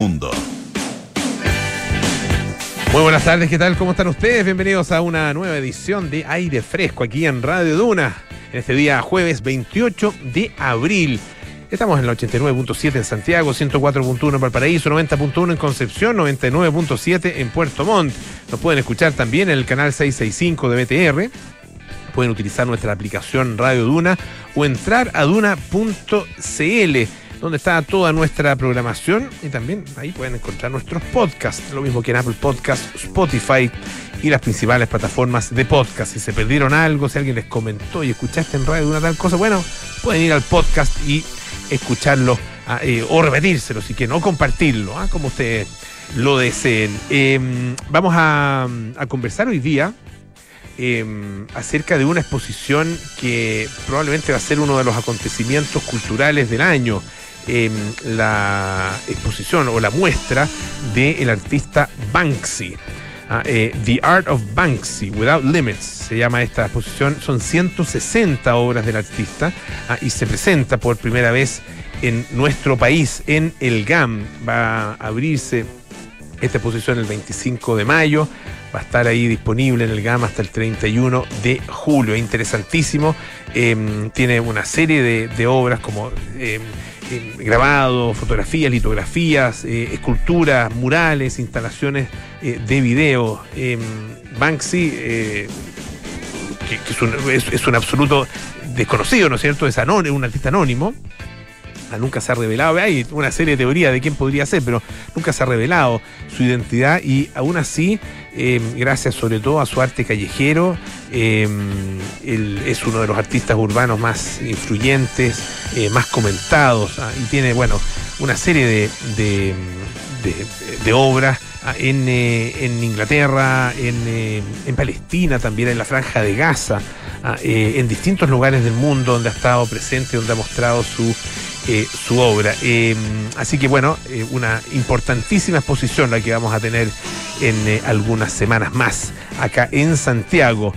Mundo. Muy buenas tardes, ¿qué tal? ¿Cómo están ustedes? Bienvenidos a una nueva edición de Aire Fresco aquí en Radio Duna, en este día jueves 28 de abril. Estamos en la 89.7 en Santiago, 104.1 en Valparaíso, 90.1 en Concepción, 99.7 en Puerto Montt. Nos pueden escuchar también en el canal 665 de BTR. Pueden utilizar nuestra aplicación Radio Duna o entrar a duna.cl donde está toda nuestra programación y también ahí pueden encontrar nuestros podcasts, lo mismo que en Apple Podcasts, Spotify y las principales plataformas de podcast. Si se perdieron algo, si alguien les comentó y escuchaste en radio una tal cosa, bueno, pueden ir al podcast y escucharlo ah, eh, o repetírselo si quieren, o compartirlo, ah, como ustedes lo deseen. Em, vamos a, a conversar hoy día eh, acerca de una exposición que probablemente va a ser uno de los acontecimientos culturales del año. Eh, la exposición o la muestra del artista Banksy. Ah, eh, The Art of Banksy, Without Limits, se llama esta exposición. Son 160 obras del artista ah, y se presenta por primera vez en nuestro país, en el GAM. Va a abrirse esta exposición el 25 de mayo. Va a estar ahí disponible en el GAM hasta el 31 de julio. Es interesantísimo. Eh, tiene una serie de, de obras como eh, eh, grabados, fotografías, litografías, eh, esculturas, murales, instalaciones eh, de video. Banksy, que, que es, un, es, es, absoluto desconocido, ¿no es cierto? Es anónimo, un artista anónimo nunca se ha revelado. Hay una serie de teorías de quién podría ser, pero nunca se ha revelado su identidad y aún así, eh, gracias sobre todo a su arte callejero, eh, él es uno de los artistas urbanos más influyentes, eh, más comentados ah, y tiene, bueno, una serie de, de, de, de obras en, en, Inglaterra, en, en, Palestina también, en la franja de Gaza, en distintos lugares del mundo donde ha estado presente, donde ha mostrado su eh, su obra. Eh, así que bueno, eh, una importantísima exposición la que vamos a tener en algunas semanas más acá en Santiago.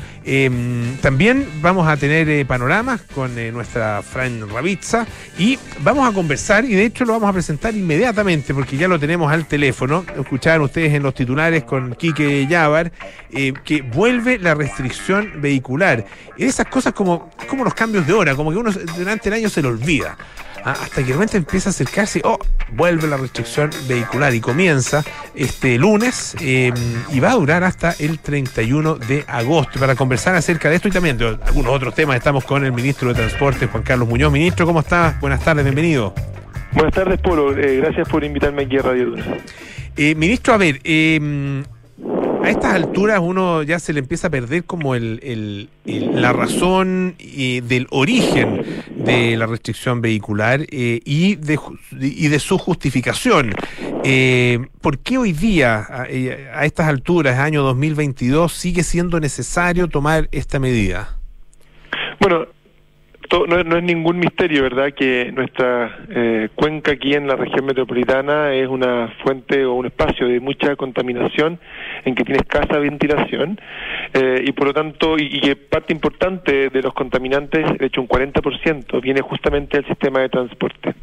también vamos a tener panoramas con nuestra Fran Ravizza y vamos a conversar y de hecho lo vamos a presentar inmediatamente porque ya lo tenemos al teléfono. Escuchaban ustedes en los titulares con Quique Yavar que vuelve la restricción vehicular. Esas cosas como, como los cambios de hora, como que uno durante el año se lo olvida. Ah, hasta que realmente empieza a acercarse, oh, vuelve la restricción vehicular y comienza este lunes eh, y va a durar hasta el 31 de agosto. Para conversar acerca de esto y también de algunos otros temas, estamos con el ministro de Transporte, Juan Carlos Muñoz. Ministro, ¿cómo está? Buenas tardes, bienvenido. Buenas tardes, Polo. Eh, gracias por invitarme aquí a Radio Duna. Eh, ministro, a ver, eh, a estas alturas uno ya se le empieza a perder como el, la razón eh, del origen de la restricción vehicular eh, y, de, y de su justificación. Eh, ¿Por qué hoy día, a, a estas alturas, año 2022, sigue siendo necesario tomar esta medida? Bueno, no, no, es ningún misterio, ¿verdad?, que nuestra eh, cuenca aquí en la región metropolitana es una fuente o un espacio de mucha contaminación en que tiene escasa ventilación eh, y por lo tanto, y, y, parte importante de los contaminantes, de hecho un 40%, viene justamente del sistema de transporte.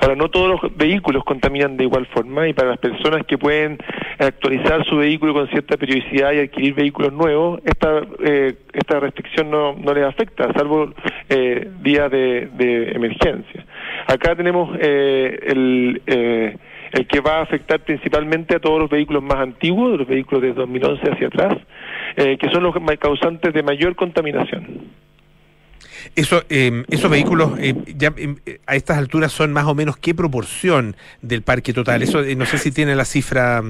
Ahora, no todos los vehículos contaminan de igual forma y para las personas que pueden actualizar su vehículo con cierta periodicidad y adquirir vehículos nuevos, esta, eh, esta restricción no, no les afecta, salvo eh, días de, de, emergencia. Acá tenemos eh, el, eh, el que va a afectar principalmente a todos los vehículos más antiguos, los vehículos de 2011 hacia atrás, eh, que son los causantes de mayor contaminación. Eso, eh, esos vehículos eh, ya eh, a estas alturas son más o menos qué proporción del parque total. Eso no sé si tiene la cifra.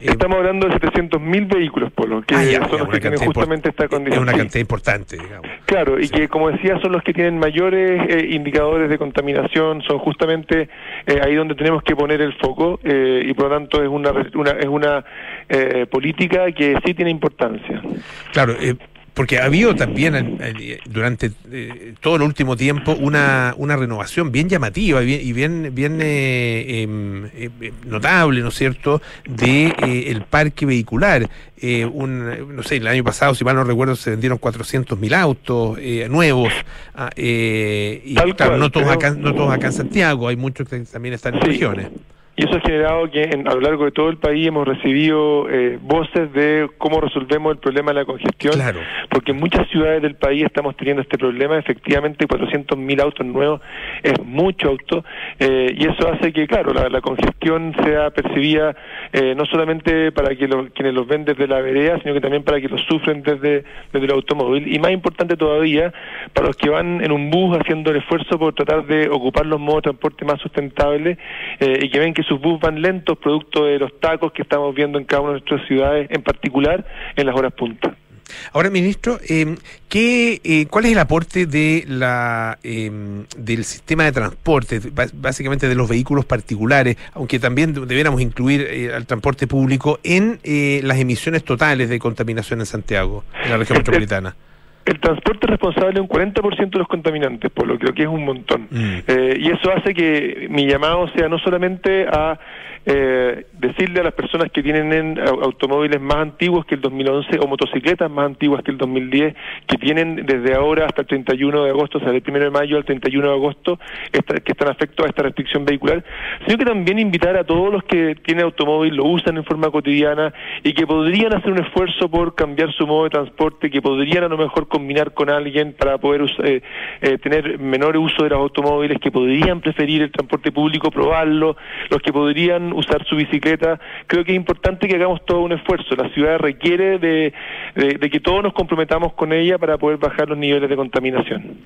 Estamos hablando de 700.000 vehículos, Polo, que ah, ya, son ya, los que tienen justamente esta condición. Es una cantidad importante, digamos. Claro, y Sí. que como decía, son los que tienen mayores eh, indicadores de contaminación, son justamente eh, ahí donde tenemos que poner el foco eh, y por lo tanto es una, una es una eh, política que sí tiene importancia. Claro, eh, porque ha habido también eh, durante eh, todo el último tiempo una, una renovación bien llamativa y bien, y bien, bien eh, em, eh, eh, notable, ¿no es cierto?, de eh, el parque vehicular. Eh, un, no sé, el año pasado, si mal no recuerdo, se vendieron 400.000 autos eh, nuevos. ah, eh, y claro, cual, no todos, acá, no todos acá en Santiago, hay muchos que también están en Sí. regiones. Y eso ha generado que en, a lo largo de todo el país hemos recibido eh, voces de cómo resolvemos el problema de la congestión. Claro. Porque en muchas ciudades del país estamos teniendo este problema. Efectivamente, 400.000 autos nuevos es mucho auto. Eh, y eso hace que, claro, la, congestión sea percibida eh, no solamente para que quienes los ven desde la vereda, sino que también para que los sufren desde, desde el automóvil. Y más importante todavía, para los que van en un bus haciendo el esfuerzo por tratar de ocupar los modos de transporte más sustentables y que ven que sus bus van lentos producto de los tacos que estamos viendo en cada una de nuestras ciudades, en particular en las horas puntas. Ahora, ministro, eh, ¿qué, eh, ¿cuál es el aporte de la em, del sistema de transporte, básicamente de los vehículos particulares, aunque también debiéramos incluir eh, al transporte público en eh, las emisiones totales de contaminación en Santiago, en la región metropolitana? El transporte es responsable de un 40% de los contaminantes, por lo que creo que es un montón. Mm. Eh, y eso hace que mi llamado sea no solamente a eh, decirle a las personas que tienen automóviles más antiguos que el 2011 o motocicletas más antiguas que el 2010, que tienen desde ahora hasta el 31 de agosto, o sea, del 1 de mayo al 31 de agosto, que están afectos a esta restricción vehicular, sino que también invitar a todos los que tienen automóvil, lo usan en forma cotidiana y que podrían hacer un esfuerzo por cambiar su modo de transporte, que podrían a lo mejor combinar con alguien para poder eh, eh, tener menor uso de los automóviles, que podrían preferir el transporte público, probarlo, los que podrían usar su bicicleta. Creo que es importante que hagamos todo un esfuerzo. La ciudad requiere de, que todos nos comprometamos con ella para poder bajar los niveles de contaminación.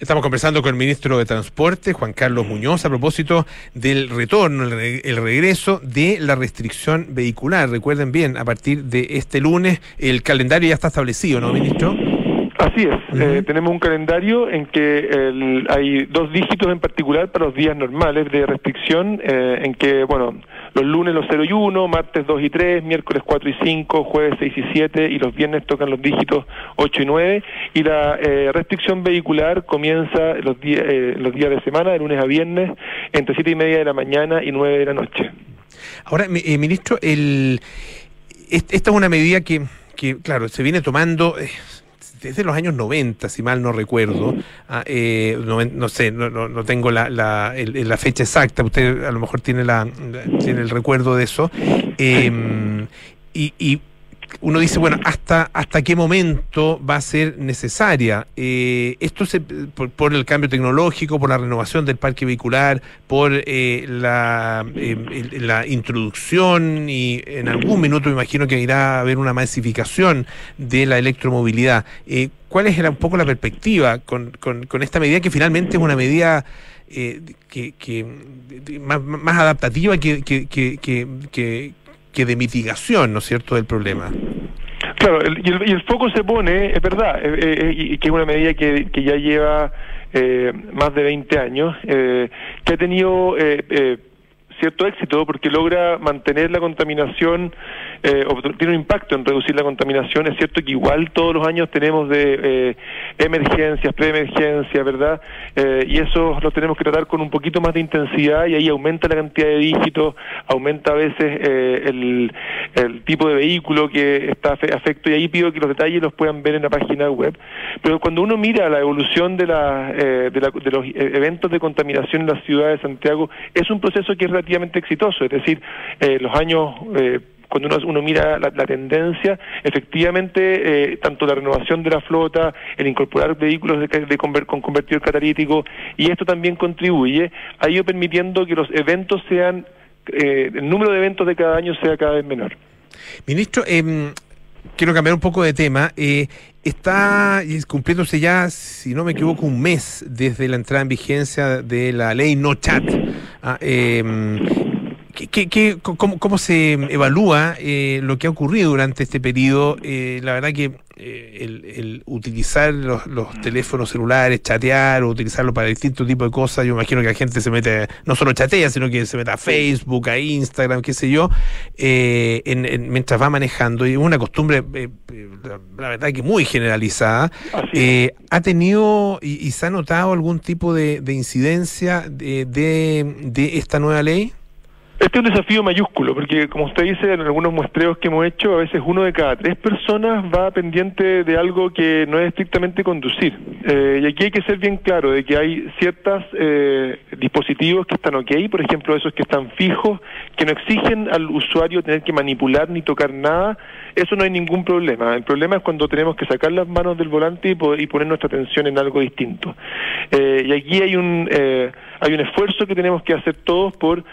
Estamos conversando con el ministro de Transporte, Juan Carlos Muñoz, a propósito del retorno, el, regreso de la restricción vehicular. Recuerden bien, a partir de este lunes el calendario ya está establecido, ¿no, ministro? Así es, eh, tenemos un calendario en que hay dos dígitos en particular para los días normales de restricción, eh, en que, bueno, los lunes los 0 y 1, martes 2 y 3, miércoles 4 y 5, jueves 6 y 7 y los viernes tocan los dígitos 8 y 9 y la eh, restricción vehicular comienza los, días los días de semana, de lunes a viernes, entre 7 y media de la mañana y 9 de la noche. Ahora, ministro, el, esta es una medida que, que claro, se viene tomando desde los años 90, si mal no recuerdo, ah, eh, no, sé, no, no, tengo la, la, la, fecha exacta, usted a lo mejor tiene, la, tiene el recuerdo de eso, em, y, y uno dice, bueno, ¿hasta, hasta qué momento va a ser necesaria? Eh, esto se, por, el cambio tecnológico, por la renovación del parque vehicular, por eh, la, eh, la introducción y en algún minuto me imagino que irá a haber una masificación de la electromovilidad. ¿Cuál es un poco la perspectiva con, con, esta medida que finalmente es una medida que, más, adaptativa que, que que de mitigación, ¿no es cierto?, del problema. Claro, y, el, foco se pone, es verdad, eh, eh, y que es una medida que, ya lleva eh, más de 20 años, que ha tenido cierto éxito porque logra mantener la contaminación eh, tiene un impacto en reducir la contaminación. Es cierto que igual todos los años tenemos de eh, emergencias, preemergencias, ¿verdad? Eh, y eso lo tenemos que tratar con un poquito más de intensidad y ahí aumenta la cantidad de dígitos, aumenta a veces eh, el, el, tipo de vehículo que está afecto y ahí pido que los detalles los puedan ver en la página web. Pero cuando uno mira la evolución de, la, de, la, de los eventos de contaminación en la ciudad de Santiago, es un proceso que es relativamente exitoso, es decir, los años cuando uno, uno mira la, tendencia, efectivamente, eh, tanto la renovación de la flota, el incorporar vehículos de, con convertidor catalítico, y esto también contribuye, ha ido permitiendo que los eventos sean, eh, el número de eventos de cada año sea cada vez menor. Ministro, eh, quiero cambiar un poco de tema. Eh, está cumpliéndose ya, si no me equivoco, un mes desde la entrada en vigencia de la ley No Chat. Ah, eh, ¿Qué, qué, cómo, cómo, se evalúa eh, lo que ha ocurrido durante este periodo? Eh, la verdad que eh, el, utilizar los, teléfonos celulares, chatear o utilizarlo para distintos tipos de cosas, yo imagino que la gente se mete, no solo chatea, sino que se mete a Facebook, a Instagram, qué sé yo, en, mientras va manejando. Y es una costumbre, la, verdad que muy generalizada. ¿Ha tenido y, se ha notado algún tipo de, incidencia de, de esta nueva ley? Este es un desafío mayúsculo, porque como usted dice, en algunos muestreos que hemos hecho, a veces uno de cada tres personas va pendiente de algo que no es estrictamente conducir. Eh, y aquí hay que ser bien claro de que hay ciertos eh, dispositivos que están ok, por ejemplo, esos que están fijos, que no exigen al usuario tener que manipular ni tocar nada, eso no hay ningún problema. El problema es cuando tenemos que sacar las manos del volante y, poner nuestra atención en algo distinto. Eh, y aquí hay un hay un esfuerzo que tenemos que hacer todos por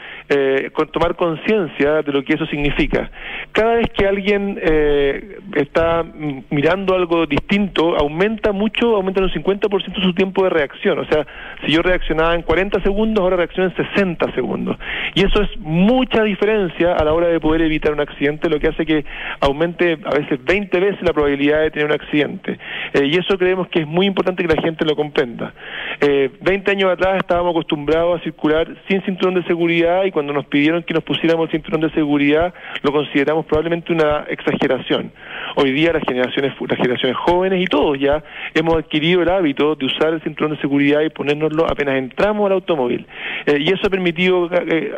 eh, tomar conciencia de lo que eso significa. Cada vez que alguien eh, está mirando algo distinto, aumenta mucho, aumenta en un 50% su tiempo de reacción. O sea, si yo reaccionaba en 40 segundos, ahora reacciono en 60 segundos. Y eso es mucha diferencia a la hora de poder evitar un accidente, lo que hace que aumente a veces 20 veces la probabilidad de tener un accidente. Eh, y eso creemos que es muy importante que la gente lo comprenda. 20 años atrás estábamos acostumbrados a circular sin cinturón de seguridad y cuando nos pidieron que nos pusiéramos el cinturón de seguridad lo consideramos probablemente una exageración. Hoy día las generaciones, las generaciones jóvenes y todos ya hemos adquirido el hábito de usar el cinturón de seguridad y ponérnoslo apenas entramos al automóvil. Eh, y eso ha permitido eh,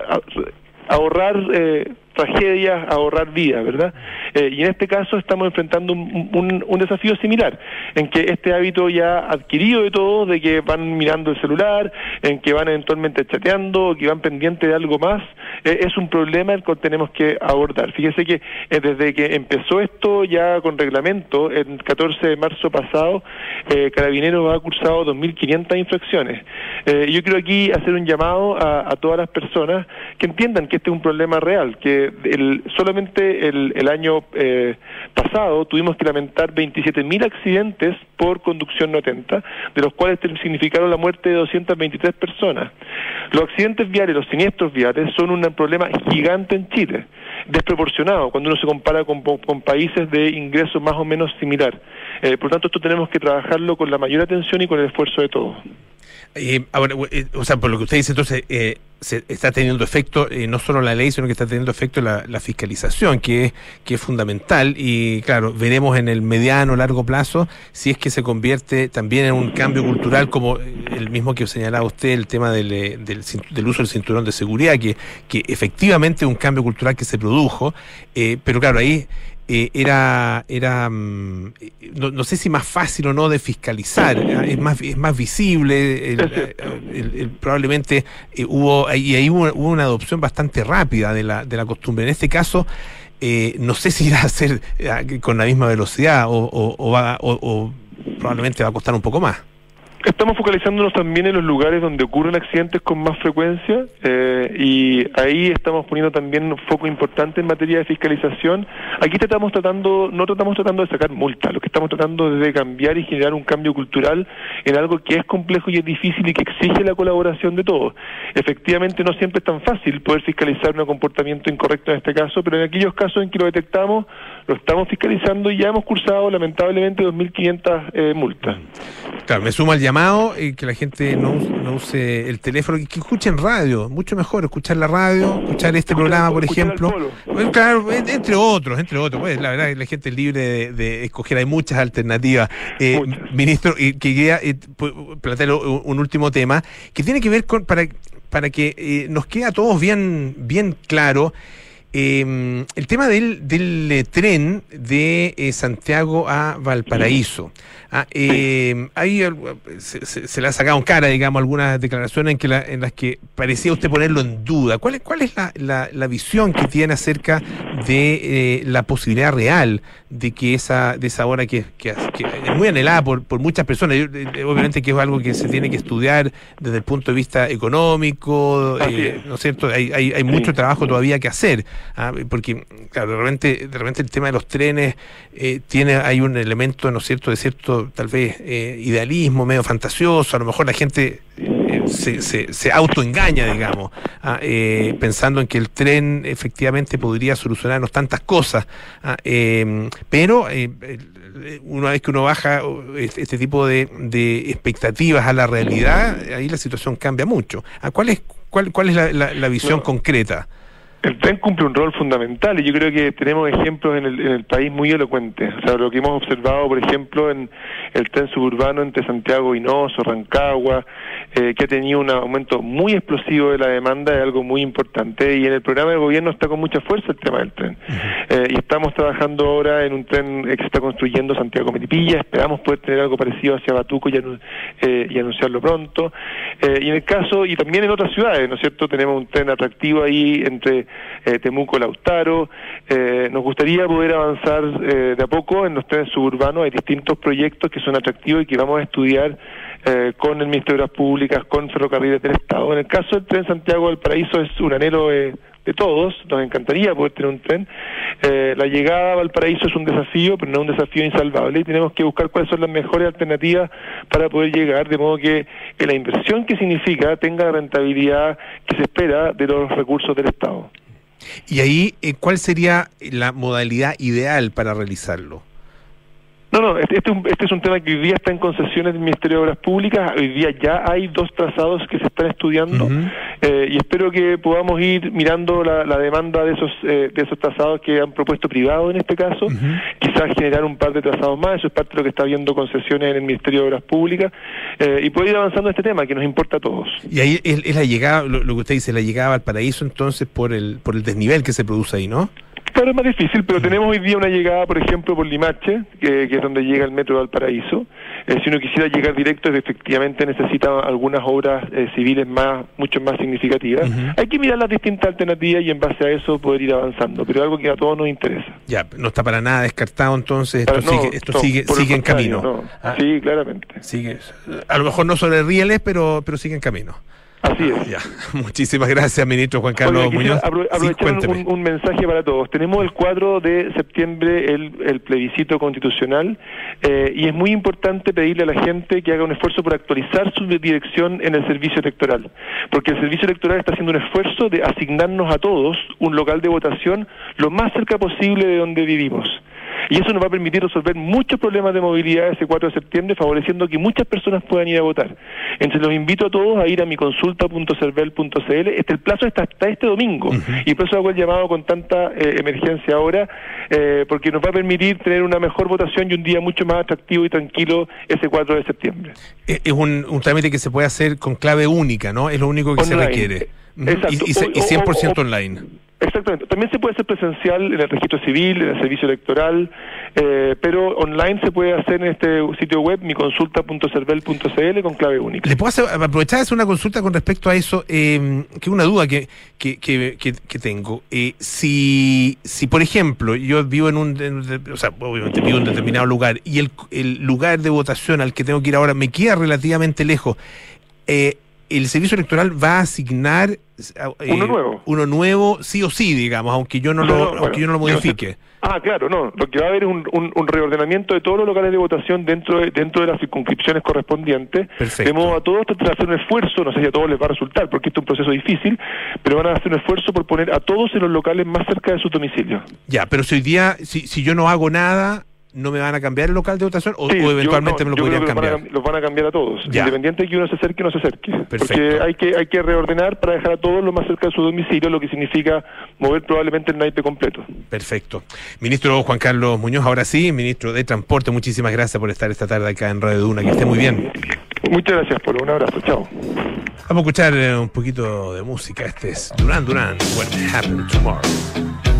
ahorrar eh, tragedias, ahorrar vidas, ¿verdad? Eh, y en este caso estamos enfrentando un, un, desafío similar, en que este hábito ya adquirido de todos, de que van mirando el celular, en que van eventualmente chateando, que van pendientes de algo más, eh, es un problema el cual tenemos que abordar. Fíjese que eh, desde que empezó esto ya con reglamento, el 14 de marzo pasado, Carabineros ha cursado 2.500 infracciones. yo quiero aquí hacer un llamado a, a todas las personas que entiendan que este es un problema real, que el, solamente el, el año eh, pasado tuvimos que lamentar 27.000 accidentes por conducción no atenta, de los cuales significaron la muerte de 223 personas. Los accidentes viales, los siniestros viales, son un problema gigante en Chile, desproporcionado cuando uno se compara con, con países de ingresos más o menos similar. Eh, por tanto, esto tenemos que trabajarlo con la mayor atención y con el esfuerzo de todos. Eh, eh, o sea, por lo que usted dice, entonces eh, se está teniendo efecto eh, no solo la ley, sino que está teniendo efecto la, fiscalización, que es, que es fundamental. Y claro, veremos en el mediano, largo plazo si es que se convierte también en un cambio cultural, como el mismo que señalaba usted, el tema del, del, del uso del cinturón de seguridad, que, que efectivamente es un cambio cultural que se produjo. pero claro, ahí eh, era, era mm, no, sé si más fácil o no de fiscalizar, ¿eh? es más, es más visible, probablemente eh, hubo, y ahí hubo, una adopción bastante rápida de la, de la costumbre. En este caso, no sé si irá a ser con la misma velocidad o, o probablemente va a costar un poco más. Estamos focalizándonos también en los lugares donde ocurren accidentes con más frecuencia eh, y ahí estamos poniendo también un foco importante en materia de fiscalización. Aquí estamos tratando, no tratamos tratando de sacar multas, lo que estamos tratando es de cambiar y generar un cambio cultural en algo que es complejo y es difícil y que exige la colaboración de todos. Efectivamente no siempre es tan fácil poder fiscalizar un comportamiento incorrecto en este caso, pero en aquellos casos en que lo detectamos, lo estamos fiscalizando y ya hemos cursado lamentablemente 2.500 eh, multas. Claro, me suma el llamado y que la gente no, use el teléfono, que, que escuchen radio, mucho mejor escuchar la radio, escuchar este programa, por ejemplo. claro, entre otros, entre otros. Pues la verdad que la gente es libre de, escoger, hay muchas alternativas. Eh, ministro, y que quería eh, plantear un último tema que tiene que ver con, para, para que eh, nos quede a todos bien, bien claro. Eh, el tema del, del eh, tren de eh, Santiago a Valparaíso. Ah, eh, ahí se, le ha sacado en cara, digamos, algunas declaraciones en, que en las que parecía usted ponerlo en duda. ¿Cuál, cuál es la, la, visión que tiene acerca de la posibilidad real de que esa, de esa hora que, muy anhelada por, por muchas personas? obviamente que es algo que se tiene que estudiar desde el punto de vista económico, ¿no es cierto? Hay, hay, hay mucho trabajo todavía que hacer. Ah, porque, claro, de repente, de repente el tema de los trenes eh, tiene, hay un elemento, ¿no es cierto?, de cierto, tal vez, eh, idealismo, medio fantasioso, a lo mejor la gente eh, se, se, se, autoengaña, digamos, ah, pensando en que el tren efectivamente podría solucionarnos tantas cosas, ah, em, pero una vez que uno baja este, tipo de, de, expectativas a la realidad, ahí la situación cambia mucho. ¿Cuál es, cuál, cuál es la, la, visión concreta? El tren cumple un rol fundamental y yo creo que tenemos ejemplos en el, en el país muy elocuentes. O sea, lo que hemos observado, por ejemplo, en el tren suburbano entre Santiago y Noso, Rancagua, eh, que ha tenido un aumento muy explosivo de la demanda, es algo muy importante. Y en el programa del gobierno está con mucha fuerza el tema del tren. Eh, y estamos trabajando ahora en un tren que se está construyendo Santiago-Metipilla. Esperamos poder tener algo parecido hacia Batuco y, eh, y anunciarlo pronto. y en el caso, y también en otras ciudades, ¿no es cierto? Tenemos un tren atractivo ahí entre eh, Temuco Lautaro. Eh, nos gustaría poder avanzar eh, de a poco en los trenes suburbanos. Hay distintos proyectos que son atractivos y que vamos a estudiar con el Ministerio de Obras Públicas, con Ferrocarriles del Estado. En el caso del tren Santiago del Paraíso es un anhelo de todos, nos encantaría poder tener un tren. la llegada a Valparaíso es un desafío, pero no un desafío insalvable, y tenemos que buscar cuáles son las mejores alternativas para poder llegar, de modo que, que la inversión que significa tenga la rentabilidad que se espera de los recursos del Estado. Y ahí, eh, ¿cuál sería la modalidad ideal para realizarlo? No, no, este, este, este, es un tema que hoy día está en concesiones del Ministerio de Obras Públicas. Hoy día ya hay dos trazados que se están estudiando eh, y espero que podamos ir mirando la, demanda de esos eh, de esos trazados que han propuesto privados en este caso. Quizás generar un par de trazados más. Eso es parte de lo que está viendo concesiones en el Ministerio de Obras Públicas eh, y poder ir avanzando en este tema que nos importa a todos. Y ahí es, la llegada, lo, lo, que usted dice, la llegada al paraíso entonces por el por el desnivel que se produce ahí, ¿no? Claro, es más difícil, pero tenemos hoy día una llegada, por ejemplo, por Limache, que, es donde llega el metro de Valparaíso. Eh, si uno quisiera llegar directo, efectivamente necesita algunas obras eh, civiles más, mucho más significativas. Hay que mirar las distintas alternativas y en base a eso poder ir avanzando, pero algo que a todos nos interesa. Ya, no está para nada descartado entonces, esto sigue, esto sigue, sigue en camino. Ah. sí, claramente. Sigue, a lo mejor no sobre rieles, pero, pero sigue en camino. Así es. Ya. Muchísimas gracias, ministro Juan Carlos Muñoz. aprovechar un, mensaje para todos. Tenemos el 4 de septiembre el, plebiscito constitucional eh, y es muy importante pedirle a la gente que haga un esfuerzo por actualizar su dirección en el servicio electoral, porque el servicio electoral está haciendo un esfuerzo de asignarnos a todos un local de votación lo más cerca posible de donde vivimos. Y eso nos va a permitir resolver muchos problemas de movilidad ese 4 de septiembre, favoreciendo que muchas personas puedan ir a votar. Entonces los invito a todos a ir a mi consulta.cervel.cl. Este el plazo está hasta este domingo y por eso hago el llamado con tanta eh, emergencia ahora, eh, porque nos va a permitir tener una mejor votación y un día mucho más atractivo y tranquilo ese 4 de septiembre. Eh, es un, trámite que se puede hacer con clave única, ¿no? Es lo único que se requiere. Exacto. Y, y, 100% online. Exactamente. También se puede hacer presencial en el registro civil, en el servicio electoral, eh, pero online se puede hacer en este sitio web, miconsulta.cervel.cl, con clave única. ¿Le puedo aprovechar de hacer una consulta con respecto a eso? Eh, que una duda que, que, que, que tengo. Eh, si, si, por ejemplo, yo vivo en un, o sea, obviamente vivo en un determinado lugar y el, el lugar de votación al que tengo que ir ahora me queda relativamente lejos, eh, el servicio electoral va a asignar eh, uno nuevo. uno nuevo sí o sí digamos aunque yo no, lo aunque yo no lo modifique. Ah claro no lo que va a haber es un, un, reordenamiento de todos los locales de votación dentro de, dentro de las circunscripciones correspondientes. Perfecto. de modo a todos tratar de hacer un esfuerzo no sé si a todos les va a resultar porque esto es un proceso difícil pero van a hacer un esfuerzo por poner a todos en los locales más cerca de su domicilio. Ya pero si hoy día si, si yo no hago nada no me van a cambiar el local de votación o, eventualmente me lo podrían cambiar? los van a cambiar a todos, independiente de que uno se acerque o no se acerque. Porque hay que, hay que reordenar para dejar a todos lo más cerca de su domicilio, lo que significa mover probablemente el naipe completo. Perfecto. Ministro Juan Carlos Muñoz, ahora sí, ministro de Transporte, muchísimas gracias por estar esta tarde acá en Radio Duna, que esté muy bien. Muchas gracias, por Un abrazo, chao. Vamos a escuchar eh, un poquito de música. Este es Duran Duran, What Happened Tomorrow.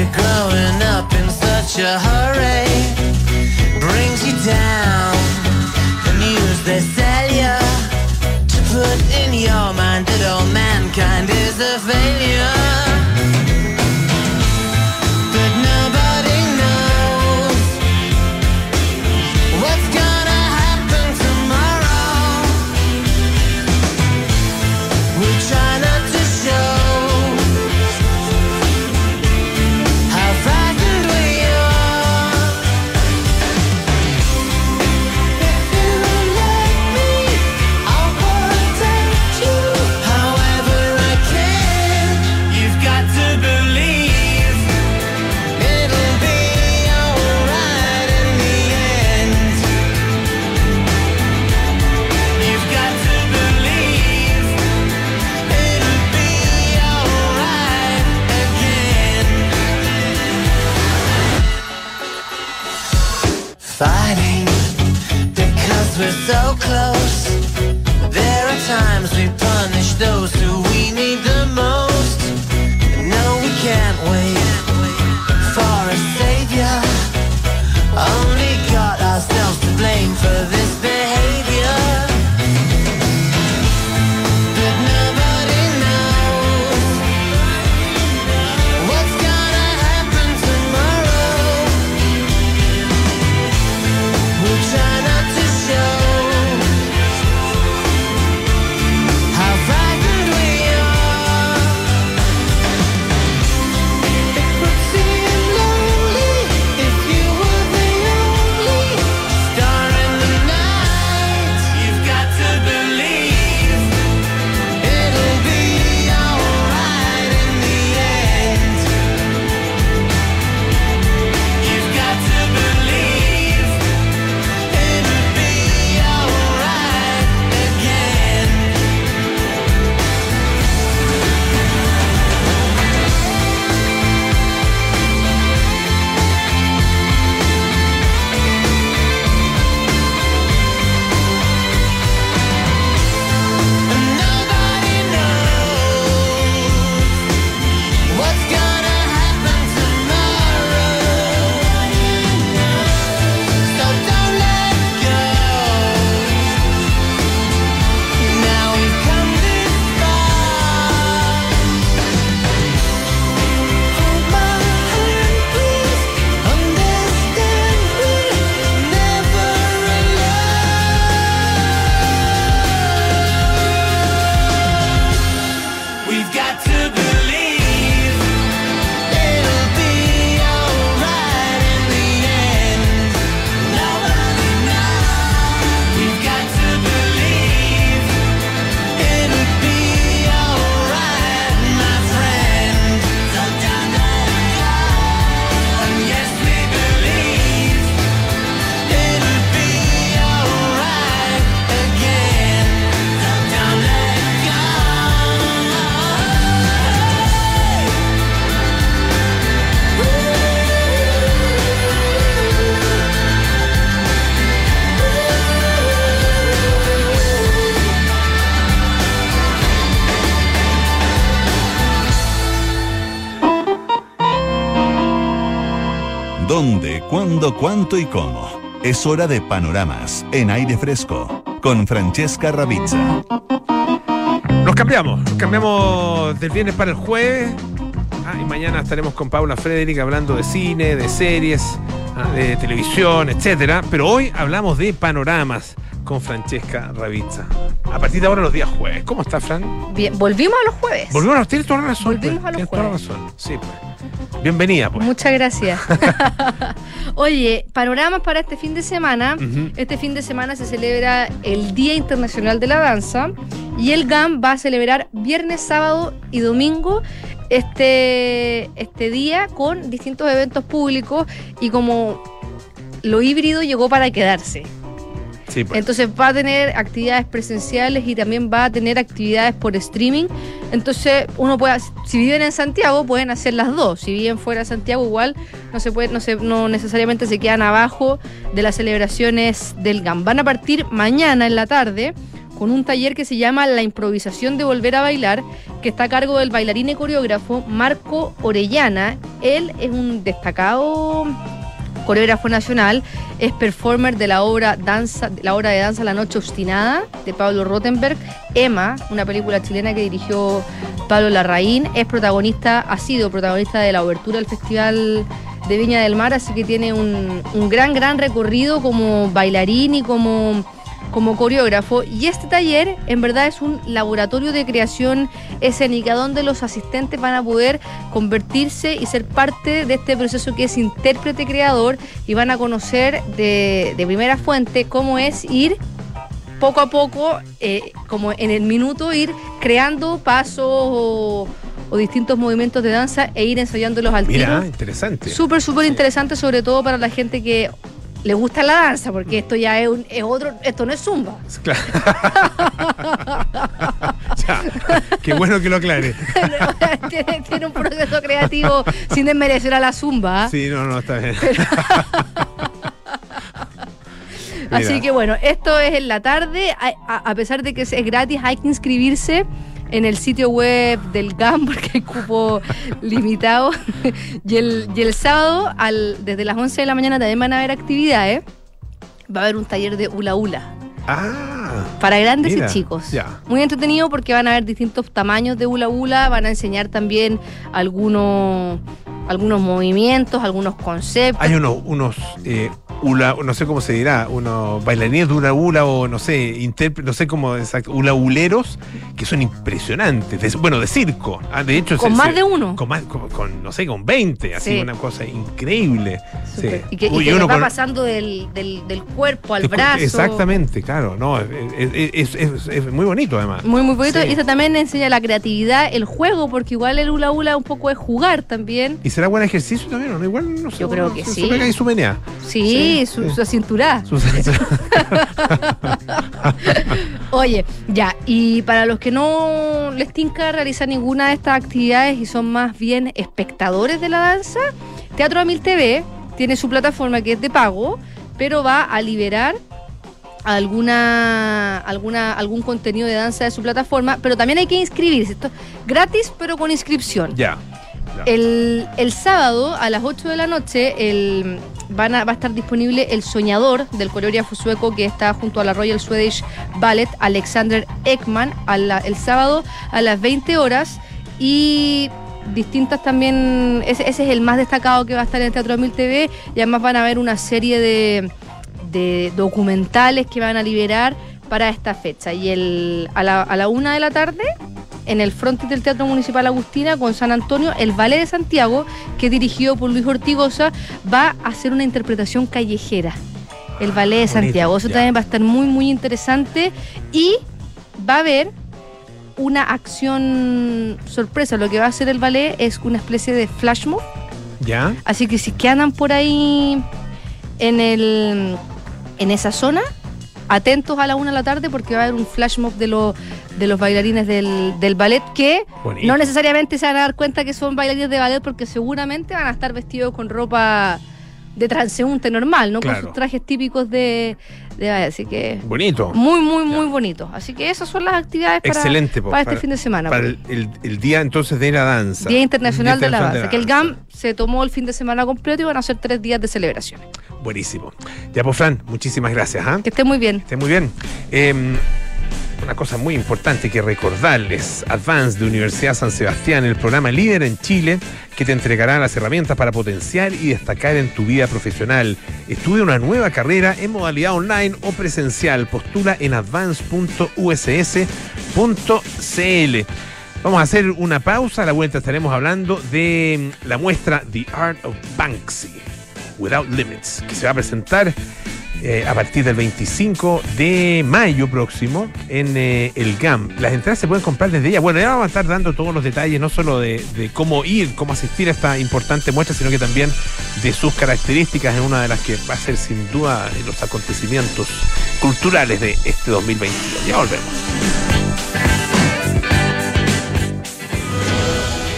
You're growing up in such a hurry brings you down. The news they sell you to put in your mind that all mankind is a failure. Cuándo, cuánto y cómo? Es hora de panoramas en aire fresco con Francesca Ravizza. Nos cambiamos, nos cambiamos del viernes para el jueves. Ah, y mañana estaremos con Paula Frederick hablando de cine, de series, ah, de televisión, etcétera. Pero hoy hablamos de panoramas con Francesca Ravizza. A partir de ahora los días jueves. ¿Cómo está, Fran? Bien, volvimos a los jueves. Volvimos a tienes toda la razón. Volvimos pues, a los tienes toda la jueves. razón. Sí, pues. Bienvenida, pues. Muchas gracias. Oye, panoramas para este fin de semana. Este fin de semana se celebra el Día Internacional de la Danza y el GAM va a celebrar viernes, sábado y domingo este, este día con distintos eventos públicos y como lo híbrido llegó para quedarse. Pues. Entonces va a tener actividades presenciales y también va a tener actividades por streaming. Entonces uno puede, si viven en Santiago, pueden hacer las dos. Si viven fuera de Santiago, igual no se puede, no se, no necesariamente se quedan abajo de las celebraciones del GAM. Van a partir mañana en la tarde con un taller que se llama La improvisación de volver a bailar, que está a cargo del bailarín y coreógrafo Marco Orellana. Él es un destacado coreógrafo nacional, es performer de la obra danza, la obra de danza La Noche Obstinada de Pablo Rottenberg, Emma, una película chilena que dirigió Pablo Larraín, es protagonista, ha sido protagonista de la obertura del Festival de Viña del Mar, así que tiene un, un gran, gran recorrido como bailarín y como como coreógrafo y este taller en verdad es un laboratorio de creación escénica donde los asistentes van a poder convertirse y ser parte de este proceso que es intérprete creador y van a conocer de, de primera fuente cómo es ir poco a poco, eh, como en el minuto, ir creando pasos o, o distintos movimientos de danza e ir ensayándolos al Mira, tiro. interesante. Súper, súper interesante, sobre todo para la gente que le gusta la danza, porque esto ya es, un- es otro, esto no es zumba. Claro. Ya, qué bueno que lo aclare. tiene, tiene un proceso creativo sin desmerecer a la zumba. Sí, no, no, está bien. Así que bueno, esto es en la tarde. A, a- a pesar de que es es gratis, hay que inscribirse en el sitio web del GAM porque hay cupo limitado. y, el, y el sábado, al, desde las 11 de la mañana, también van a haber actividades. Va a haber un taller de hula hula. Ah, Para grandes Mira, y chicos. Muy entretenido porque van a haber distintos tamaños de hula hula, van a enseñar también algunos, algunos movimientos, algunos conceptos. hay unos, unos eh, hula, no sé cómo se dirá, unos bailarines de hula hula o no sé, intérpre- no sé cómo exacto, hula huleros que son impresionantes. de- bueno, de circo. Ah, de hecho, Con se- más se- de uno. Con, más, con, con, no sé, con 20, así Sí. una cosa increíble. Sí. Y que, y Uy, que uno va con- pasando del, del, del cuerpo al brazo. Exactamente, claro, no, es, es- es- es- es muy bonito además. Muy, muy bonito. Sí. Y eso también enseña la creatividad, el juego, porque igual el hula hula un poco es jugar también. ¿Y será buen ejercicio también no? Igual no sé. Yo creo no que sí. Se pega ahí su menea. Sí, Sí, su. Su- Oye, ya, y para los que no les tinca realizar ninguna de estas actividades y son más bien espectadores de la danza, Teatro Amil TV tiene su plataforma que es de pago, pero va a liberar alguna, alguna, algún contenido de danza de su plataforma, pero también hay que inscribirse. Esto es gratis, pero con inscripción. ya. El, sábado a las 8 de la noche el, van a, va a estar disponible El Soñador del coreógrafo sueco que está junto a la Royal Swedish Ballet, Alexander Ekman, el sábado a las 20 horas. Y distintas también, ese, es el más destacado que va a estar en el Teatro 1000 TV y además van a haber una serie de, de documentales que van a liberar para esta fecha. Y el, a, la, a la una de la tarde en el frontis del Teatro Municipal Agustina con San Antonio, el Ballet de Santiago, que es dirigido por Luis Ortigosa, va a hacer una interpretación callejera. El Ballet de Ah, bonito, Santiago. Eso ya. también va a estar muy, muy interesante. Y va a haber una acción sorpresa. Lo que va a hacer el ballet es una especie de flash mob. ¿Ya? Así que si que andan por ahí en el en esa zona, atentos a la una de la tarde porque va a haber un flash mob de los de los bailarines del, del ballet que Bonito. no necesariamente se van a dar cuenta que son bailarines de ballet porque seguramente van a estar vestidos con ropa de transeúnte normal, no Claro. con sus trajes típicos de, de ballet. Así que Bonito. muy, muy, muy bonito. Así que esas son las actividades para, Excelente, po, para este fin de semana. Para pues. el, el- el día entonces de la danza. Día Internacional Día de la Danza, que el GAM se tomó el fin de semana completo y van a ser tres días de celebraciones. Buenísimo. Ya, pues, Fran, muchísimas gracias. ¿ah? Que esté muy bien. Esté muy bien. Eh, una cosa muy importante que recordarles, Advance de Universidad San Sebastián, el programa líder en Chile que te entregará las herramientas para potenciar y destacar en tu vida profesional. Estudia una nueva carrera en modalidad online o presencial. Postula en advance.uss.cl. Vamos a hacer una pausa, a la vuelta estaremos hablando de mm, la muestra The Art of Banksy, Without Limits, que se va a presentar eh, a partir del 25 de mayo próximo en eh, el GAM. Las entradas se pueden comprar desde ya. Bueno, ya vamos a estar dando todos los detalles, no solo de, de cómo ir, cómo asistir a esta importante muestra, sino que también de sus características en una de las que va a ser sin duda los acontecimientos culturales de este 2022. Ya volvemos.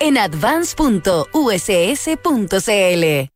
en advance.uss.cl.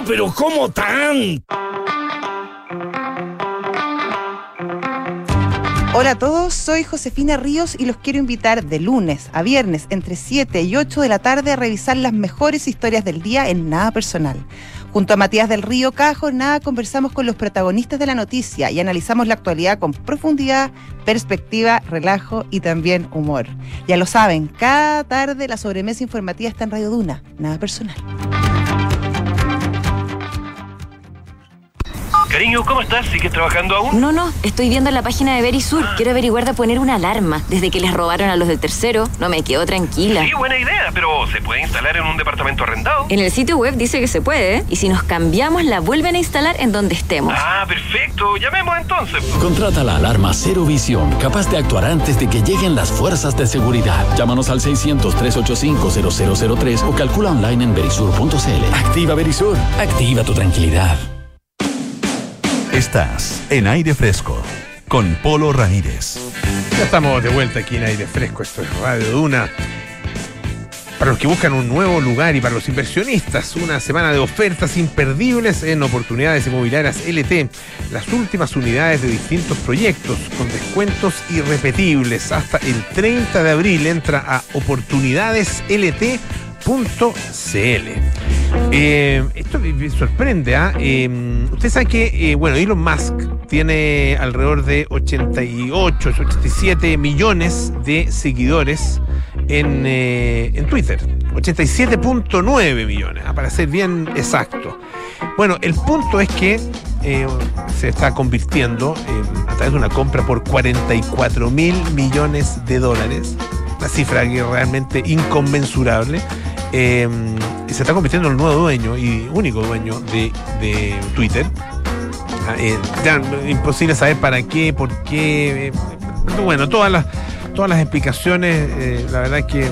pero ¿cómo tan? Hola a todos, soy Josefina Ríos y los quiero invitar de lunes a viernes entre 7 y 8 de la tarde a revisar las mejores historias del día en Nada Personal. Junto a Matías del Río, cada jornada conversamos con los protagonistas de la noticia y analizamos la actualidad con profundidad, perspectiva, relajo y también humor. Ya lo saben, cada tarde la sobremesa informativa está en Radio Duna, nada personal. Cariño, ¿cómo estás? ¿Sigues trabajando aún? No, no, estoy viendo la página de Verisur. Quiero averiguar de poner una alarma. Desde que les robaron a los del tercero, no me quedo tranquila. Sí, buena idea, pero ¿se puede instalar en un departamento arrendado? En el sitio web dice que se puede, ¿eh? Y si nos cambiamos, la vuelven a instalar en donde estemos. Ah, perfecto. Llamemos entonces. Contrata la alarma Cero Visión, capaz de actuar antes de que lleguen las fuerzas de seguridad. Llámanos al 600-385-0003 o calcula online en verisur.cl. Activa Verisur. Activa tu tranquilidad. Estás en aire fresco con Polo Ramírez. Ya estamos de vuelta aquí en aire fresco. Esto es Radio Duna. Para los que buscan un nuevo lugar y para los inversionistas, una semana de ofertas imperdibles en oportunidades inmobiliarias LT. Las últimas unidades de distintos proyectos con descuentos irrepetibles. Hasta el 30 de abril entra a oportunidadeslt.cl. Eh, esto me sorprende, ¿ah? Eh, sabe que, eh, bueno, Elon Musk tiene alrededor de 88, 87 millones de seguidores en, eh, en Twitter. 87.9 millones, ah, para ser bien exacto. Bueno, el punto es que eh, se está convirtiendo eh, a través de una compra por 44 mil millones de dólares, una cifra que realmente inconmensurable. Y se está convirtiendo en el nuevo dueño y único dueño de, de Twitter. Ah, eh, imposible saber para qué, por qué. eh, bueno, todas las todas las explicaciones, eh, la verdad es que,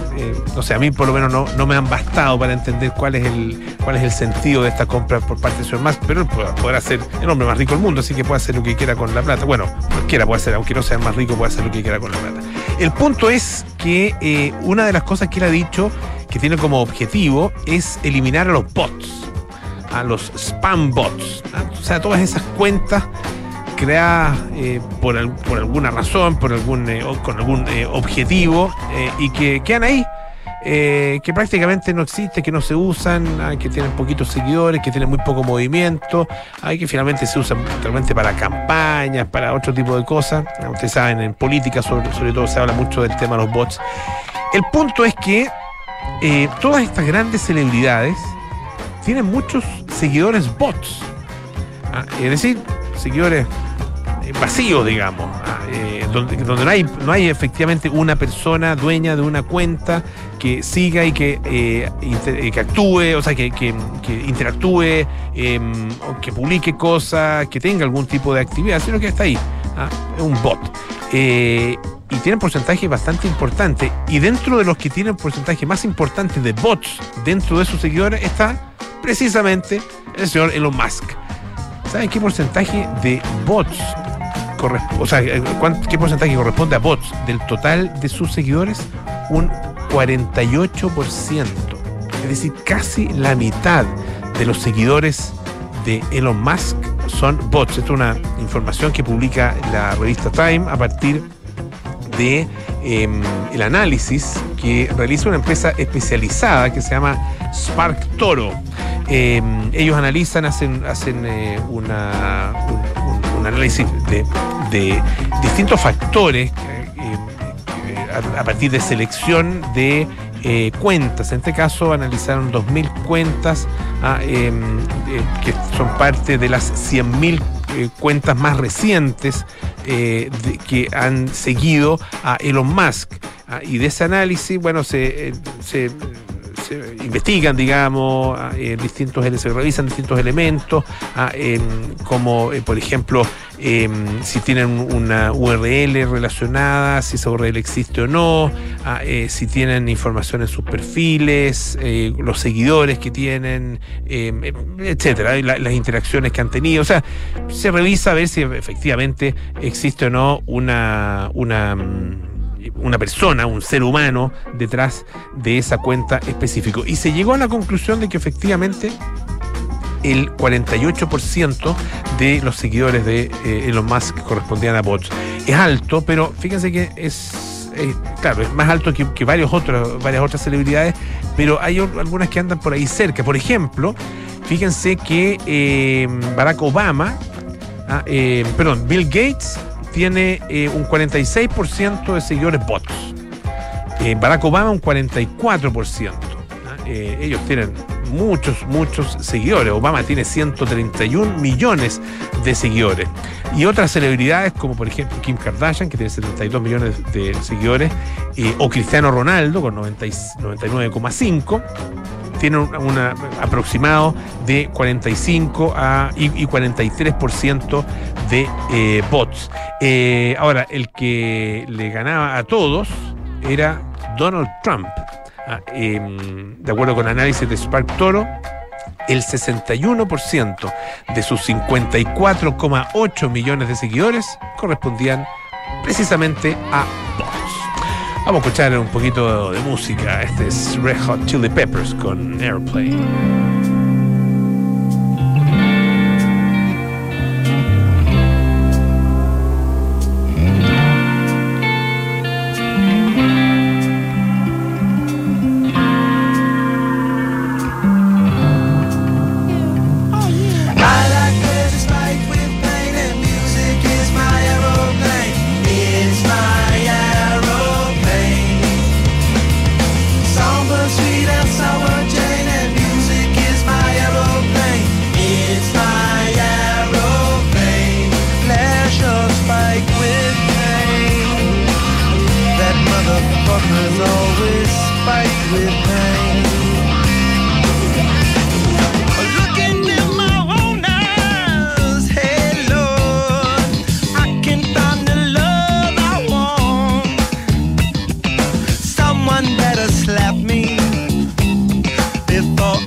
no sé, a mí por lo menos no, no me han bastado para entender cuál es el cuál es el sentido de esta compra por parte de señor Musk, pero él podrá, ser el hombre más rico del mundo, así que puede hacer lo que quiera con la plata. Bueno, cualquiera puede hacer, aunque no sea más rico, puede hacer lo que quiera con la plata. El punto es que una de las cosas que él ha dicho que tiene como objetivo es eliminar a los bots, a los spam bots, ¿ah? o sea, todas esas cuentas creadas eh, por, al- por alguna razón, por algún, eh, con algún eh, objetivo y que quedan ahí, que prácticamente no existen, que no se usan, que tienen poquitos seguidores, que tienen muy poco movimiento, hay que finalmente se usan realmente para campañas, para otro tipo de cosas. Ustedes saben, en política sobre todo se habla mucho del tema de los bots. El punto es que eh, todas estas grandes celebridades tienen muchos seguidores bots. Ah, es decir, seguidores eh, vacíos, digamos, ah, eh, donde, no, hay, no hay efectivamente una persona dueña de una cuenta que siga y que, actúe, o sea, que, interactúe, em, que publique cosas, que tenga algún tipo de actividad, sino que está ahí. ah, es un bot. Y tienen porcentaje bastante importante. Y dentro de los que tienen porcentaje más importante de bots dentro de sus seguidores está precisamente el señor Elon Musk. ¿Saben qué porcentaje de bots corresp- o sea, eh, qué porcentaje corresponde a bots del total de sus seguidores? Un 48%. Es decir, casi la mitad de los seguidores de Elon Musk son bots. Esto es una información que publica la revista Time a partir de em, el análisis que realiza una empresa especializada que se llama Spark Toro. Em, ellos analizan, hacen, hacen eh, un, análisis de, de distintos factores eh, eh, a, partir de selección de cuentas. En este caso analizaron 2.000 cuentas ah, em, que son parte de las 100.000 eh, cuentas más recientes eh, que han seguido a Elon Musk. Ah, y de ese análisis, bueno, se, eh, se- se investigan, digamos, eh, distintos, se revisan distintos elementos, ah, como eh, por ejemplo em, si tienen una URL relacionada, si esa URL existe o no, ah, eh, si tienen información en sus perfiles, eh, los seguidores que tienen, em, em, etcétera, las interacciones que han tenido. O sea, se revisa a ver si efectivamente existe o no una, una, mm, una persona, un ser humano detrás de esa cuenta específico. Y se llegó a la conclusión de que efectivamente el 48% de los seguidores de eh, Elon Musk correspondían a bots. Es alto, pero fíjense que es, claro, es más alto que, varios otros, varias otras celebridades, pero hay algunas que andan por ahí cerca. Por ejemplo, Fíjense que eh, Barack Obama, ah, eh, perdón, Bill Gates tiene eh, un 46% de seguidores votos. Eh, Barack Obama un 44%. ¿ah? Eh, ellos tienen muchos, muchos seguidores. Obama tiene 131 millones de seguidores. Y otras celebridades, como por ejemplo Kim Kardashian, que tiene 72 millones de seguidores, eh, o Cristiano Ronaldo, con 90 y- 99,5, tienen un aproximado de 45 a, y, y 43% de eh, bots. Eh, ahora, el que le ganaba a todos era Donald Trump. Ah, em, de acuerdo con análisis de Spark Toro, el 61% de sus 54,8 millones de seguidores correspondían precisamente a bots. Vamos a escuchar un poquito de música. Este es Red Hot Chili Peppers con Airplane.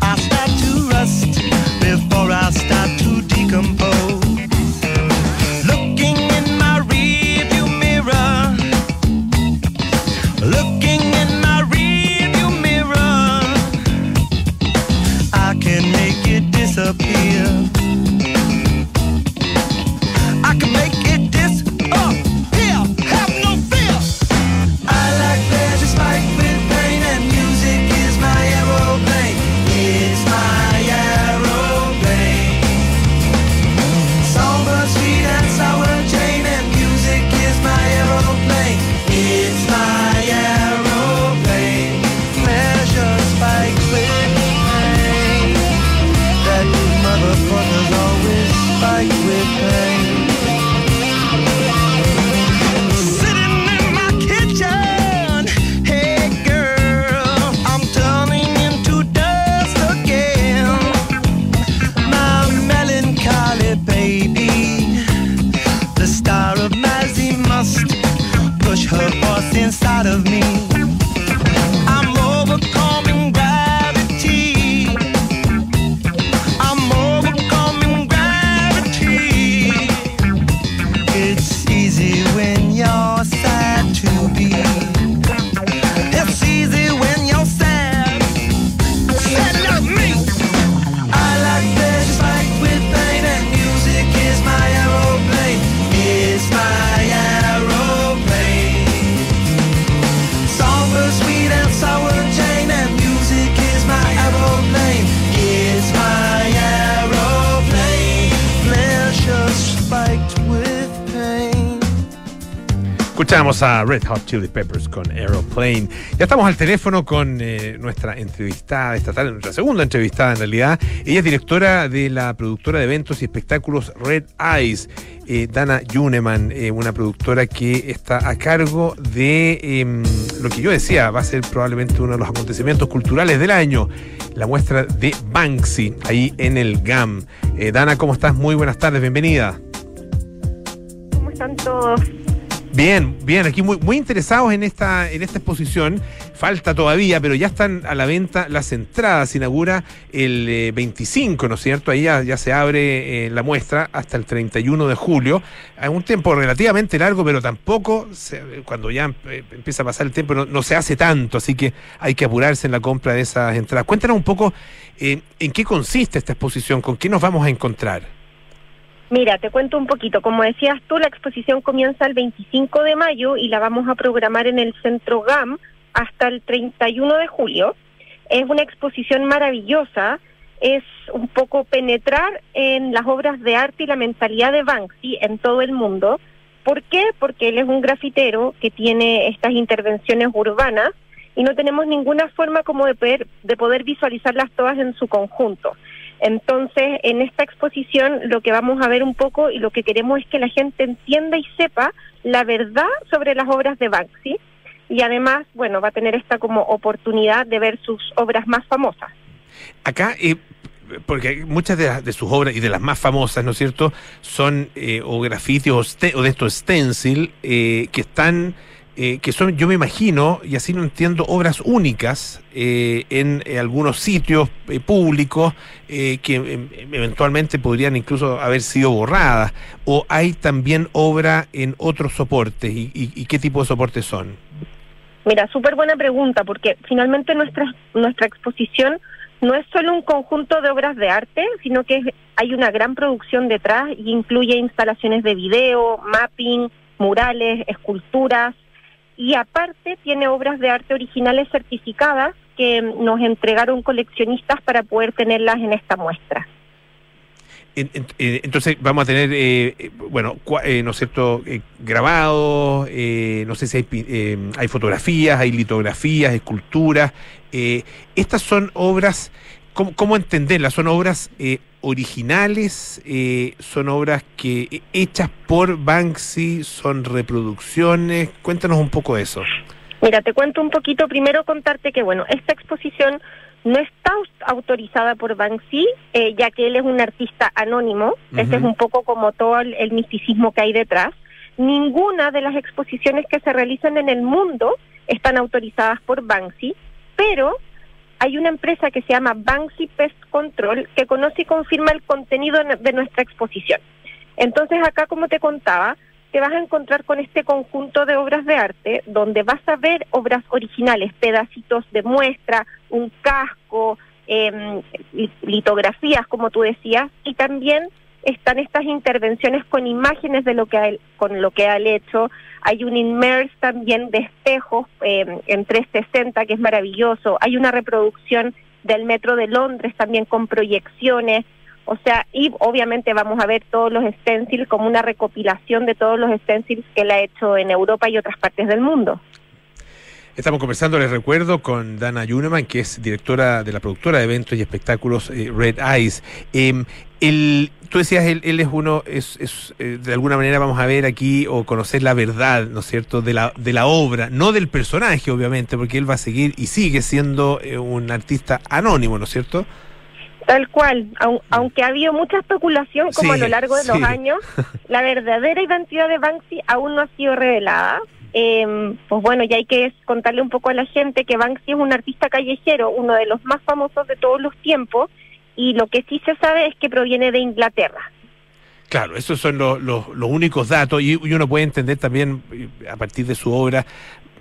I Escuchamos a Red Hot Chili Peppers con Aeroplane. Ya estamos al teléfono con eh, nuestra entrevistada esta tarde, nuestra segunda entrevistada en realidad. Ella es directora de la productora de eventos y espectáculos Red Eyes, eh, Dana Yuneman, eh, una productora que está a cargo de em, lo que yo decía, va a ser probablemente uno de los acontecimientos culturales del año, la muestra de Banksy, ahí en el GAM. Eh, Dana, ¿cómo estás? Muy buenas tardes, bienvenida. ¿Cómo están todos? Bien, bien, aquí muy, muy interesados en esta, en esta exposición. Falta todavía, pero ya están a la venta las entradas. Se inaugura el eh, 25, ¿no es cierto? Ahí ya, se abre eh, la muestra hasta el 31 de julio. Es un tiempo relativamente largo, pero tampoco, se- cuando ya eh, empieza a pasar el tiempo, no, no se hace tanto, así que hay que apurarse en la compra de esas entradas. Cuéntanos un poco eh, en qué consiste esta exposición, con qué nos vamos a encontrar. Mira, te cuento un poquito. Como decías tú, la exposición comienza el 25 de mayo y la vamos a programar en el Centro GAM hasta el 31 de julio. Es una exposición maravillosa es un poco penetrar en las obras de arte y la mentalidad de Banksy en todo el mundo. ¿Por qué? Porque él es un grafitero que tiene estas intervenciones urbanas y no tenemos ninguna forma como de poder, de poder visualizarlas todas en su conjunto. Entonces, en esta exposición lo que vamos a ver un poco y lo que queremos es que la gente entienda y sepa la verdad sobre las obras de Banksy y además, bueno, va a tener esta como oportunidad de ver sus obras más famosas. Acá, eh, porque muchas de, de sus obras y de las más famosas, ¿no es cierto?, son eh, o ste- o de estos stencil eh, que están, eh, que son, yo me imagino, y así no entiendo, obras únicas eh, en eh, algunos sitios eh, públicos eh, que em, eventualmente podrían incluso haber sido borradas. ¿O hay también obra en otros soportes? ¿Y, y- qué tipo de soportes son? Mira, súper buena pregunta, porque finalmente nuestra, nuestra exposición no es solo un conjunto de obras de arte, sino que hay una gran producción detrás y incluye instalaciones de video, mapping, murales, esculturas y aparte tiene obras de arte originales certificadas que nos entregaron coleccionistas para poder tenerlas en esta muestra. Eh, Entonces vamos a tener, eh, eh, bueno, eh, ¿no es cierto?, eh, grabados, no sé si hay, hay fotografías, hay litografías, esculturas. estas son obras, ¿cómo, cómo entenderlas? ¿Son obras originales? eh, ¿Son obras que eh, hechas por Banksy? ¿Son reproducciones? Cuéntanos un poco eso. Mira, te cuento un poquito, primero contarte que, bueno, esta exposición no está autorizada por Banksy, eh, ya que él es un artista anónimo, ese es Ujú. un poco como todo el, el misticismo que hay detrás. Ninguna de las exposiciones que se realizan en el mundo están autorizadas por Banksy, pero hay una empresa que se llama Banksy Pest Control que conoce y confirma el contenido de nuestra exposición. Entonces acá, como te contaba, te vas a encontrar con este conjunto de obras de arte donde vas a ver obras originales, pedacitos de muestra, un casco, em, li- litografías, como tú decías, y también están estas intervenciones con imágenes de lo que con lo que ha hecho. Hay un immerse también de espejos em, en 360 que es maravilloso. Hay una reproducción del metro de Londres también con proyecciones. O sea, y obviamente vamos a ver todos los stencils como una recopilación de todos los stencils que él ha hecho en Europa y otras partes del mundo. Estamos conversando, les recuerdo, con Dana Yuneman, que es directora de la productora de eventos y espectáculos eh, Red Eyes. Eh, el, tú decías, él, él es uno, es, es, eh, de alguna manera vamos a ver aquí o conocer la verdad, ¿no es cierto?, de la, de la obra, no del personaje, obviamente, porque él va a seguir y sigue siendo eh, un artista anónimo, ¿no es cierto? Tal cual, au- aunque ha habido mucha especulación como Sí, a lo largo de los años, la verdadera identidad de Banksy aún no ha sido revelada. Eh, pues bueno, ya hay que contarle un poco a la gente que Banksy es un artista callejero, uno de los más famosos de todos los tiempos, y lo que sí se sabe es que proviene de Inglaterra. Claro, esos son los, los, los únicos datos y, uno puede entender también eh, a partir de su obra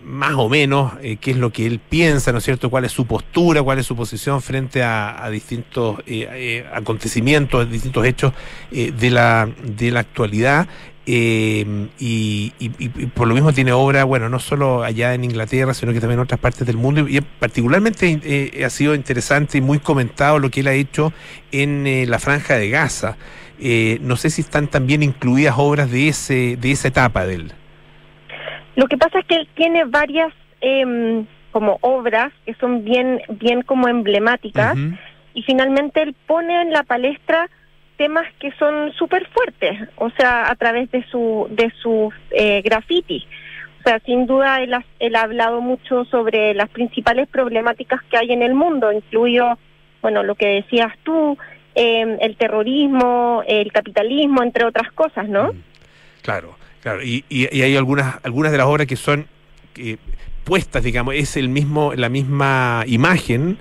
más o menos eh, qué es lo que él piensa, ¿no es cierto? ¿Cuál es su postura, cuál es su posición frente a, a distintos eh, eh, acontecimientos, distintos hechos eh, de, la, de la actualidad? Eh, y, y- y- y por lo mismo tiene obra, bueno, no solo allá en Inglaterra, sino que también en otras partes del mundo. Y particularmente eh, ha sido interesante y muy comentado lo que él ha hecho en eh, la franja de Gaza. Eh, no sé si están también incluidas obras de ese de esa etapa de él. Lo que pasa es que él tiene varias em, como obras que son bien, bien como emblemáticas y finalmente él pone en la palestra temas que son súper fuertes, o sea, a través de su de sus eh, grafitis. O sea, sin duda él ha, él ha hablado mucho sobre las principales problemáticas que hay en el mundo, incluido, bueno, lo que decías tú, em, el terrorismo, el capitalismo, entre otras cosas, ¿no? Claro, claro. Y, y- y hay algunas algunas de las obras que son eh, puestas, digamos, es el mismo la misma imagen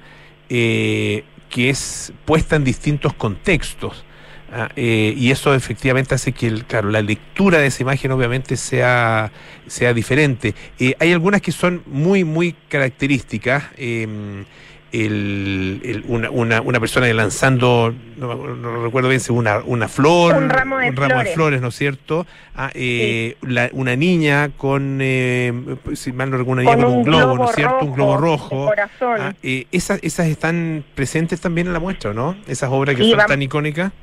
eh, que es puesta en distintos contextos. Ah, eh, y eso efectivamente hace que, el, claro, la lectura de esa imagen obviamente sea, sea diferente. Eh, hay algunas que son muy, muy características. eh, el, el- una, una, una persona lanzando, no, no recuerdo bien si una, una flor, Un ramo de flores. flores, ¿no es cierto? Ah, eh, la- una niña con, eh, si mal no recuerdo, una niña Con un un globo, ¿no es cierto? un globo rojo. corazón. Ah, eh, esas, esas están presentes también en la muestra, ¿no? Esas obras que son tan icónicas.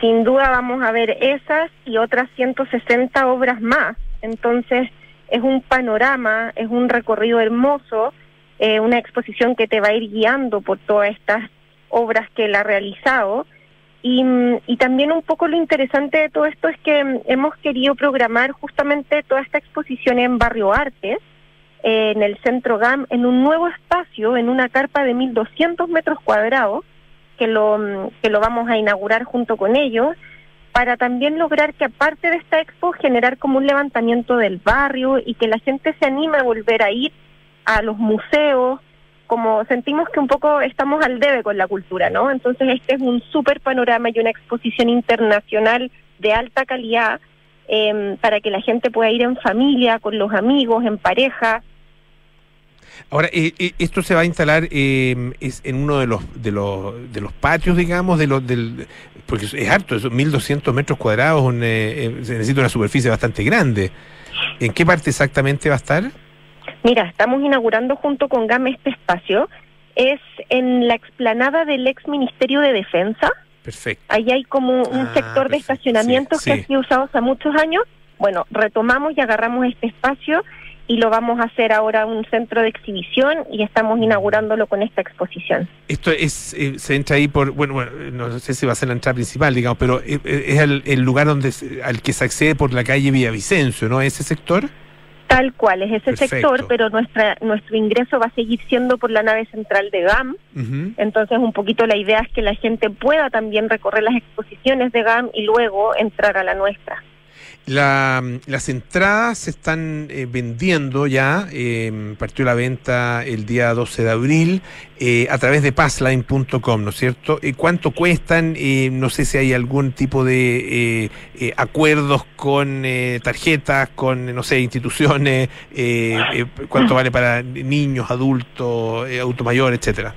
Sin duda vamos a ver esas y otras 160 obras más. Entonces es un panorama, es un recorrido hermoso, eh, una exposición que te va a ir guiando por todas estas obras que él ha realizado. Y, también un poco lo interesante de todo esto es que mm, hemos querido programar justamente toda esta exposición en Barrio Artes, eh, en el Centro GAM, en un nuevo espacio, en una carpa de 1.200 metros cuadrados, que lo, mm, que lo vamos a inaugurar junto con ellos, para también lograr que aparte de esta expo generar como un levantamiento del barrio y que la gente se anime a volver a ir a los museos, como sentimos que un poco estamos al debe con la cultura, ¿no? Entonces este es un súper panorama y una exposición internacional de alta calidad em, para que la gente pueda ir en familia, con los amigos, en pareja. Ahora, eh, eh, esto se va a instalar eh, es en uno de los de los de los patios, digamos, de los del porque es harto, es 1.200 metros cuadrados, un, eh, eh, se necesita una superficie bastante grande. ¿En qué parte exactamente va a estar? Mira, estamos inaugurando junto con GAM este espacio. Es en la explanada del ex Ministerio de Defensa. Perfecto. Ahí hay como un Ah, sector de estacionamientos sí, que sí. ha sido usado hace muchos años. Bueno, retomamos y agarramos este espacio y lo vamos a hacer ahora un centro de exhibición y estamos inaugurándolo con esta exposición. Esto es eh, se entra ahí por bueno, bueno, no sé si va a ser la entrada principal, digamos, pero eh, eh, es el, el lugar donde se- al que se accede por la calle Villavicencio, ¿no? Ese sector. Tal cual es ese Perfecto. sector, pero nuestra nuestro ingreso va a seguir siendo por la nave central de GAM. Entonces, un poquito la idea es que la gente pueda también recorrer las exposiciones de GAM y luego entrar a la nuestra. La, las entradas se están eh, vendiendo ya, eh, partió la venta el día 12 de abril eh, a través de passline.com, ¿no es cierto? Eh, ¿Cuánto cuestan? Eh, no sé si hay algún tipo de acuerdos con tarjetas, con, no sé, instituciones, cuánto vale para niños, adultos, eh, auto mayor, etcétera.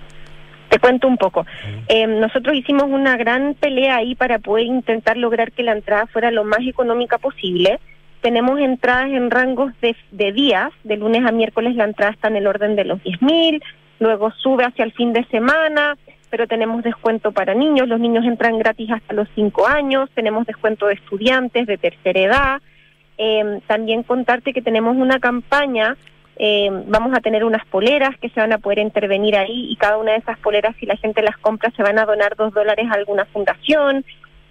Te cuento un poco. Eh, nosotros hicimos una gran pelea ahí para poder intentar lograr que la entrada fuera lo más económica posible. Tenemos entradas en rangos de, de días, de lunes a miércoles la entrada está en el orden de los 10.000, luego sube hacia el fin de semana, pero tenemos descuento para niños, los niños entran gratis hasta los 5 años, tenemos descuento de estudiantes de tercera edad. Eh, también contarte que tenemos una campaña eh, vamos a tener unas poleras que se van a poder intervenir ahí y cada una de esas poleras, si la gente las compra, se van a donar dos dólares a alguna fundación.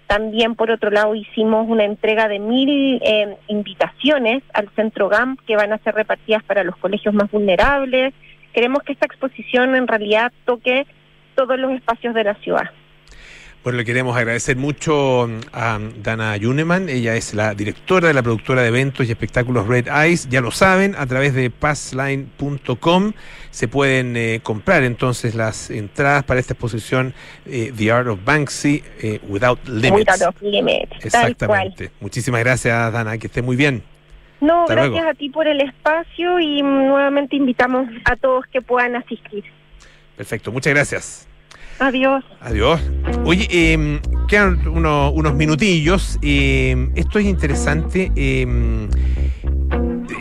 También, por otro lado, hicimos una entrega de mil eh, invitaciones al Centro GAM que van a ser repartidas para los colegios más vulnerables. Queremos que esta exposición en realidad toque todos los espacios de la ciudad. Bueno, le queremos agradecer mucho a Dana Yuneman. Ella es la directora de la productora de eventos y espectáculos Red Eyes. Ya lo saben, a través de passline.com se pueden eh, comprar entonces las entradas para esta exposición eh, The Art of Banksy eh, Without Limits. Without limits. Exactamente. Muchísimas gracias, Dana. Que esté muy bien. No, Hasta gracias luego. a ti por el espacio y nuevamente invitamos a todos que puedan asistir. Perfecto. Muchas gracias. Adiós. Adiós. Oye, eh, quedan uno- unos minutillos. eh, esto es interesante.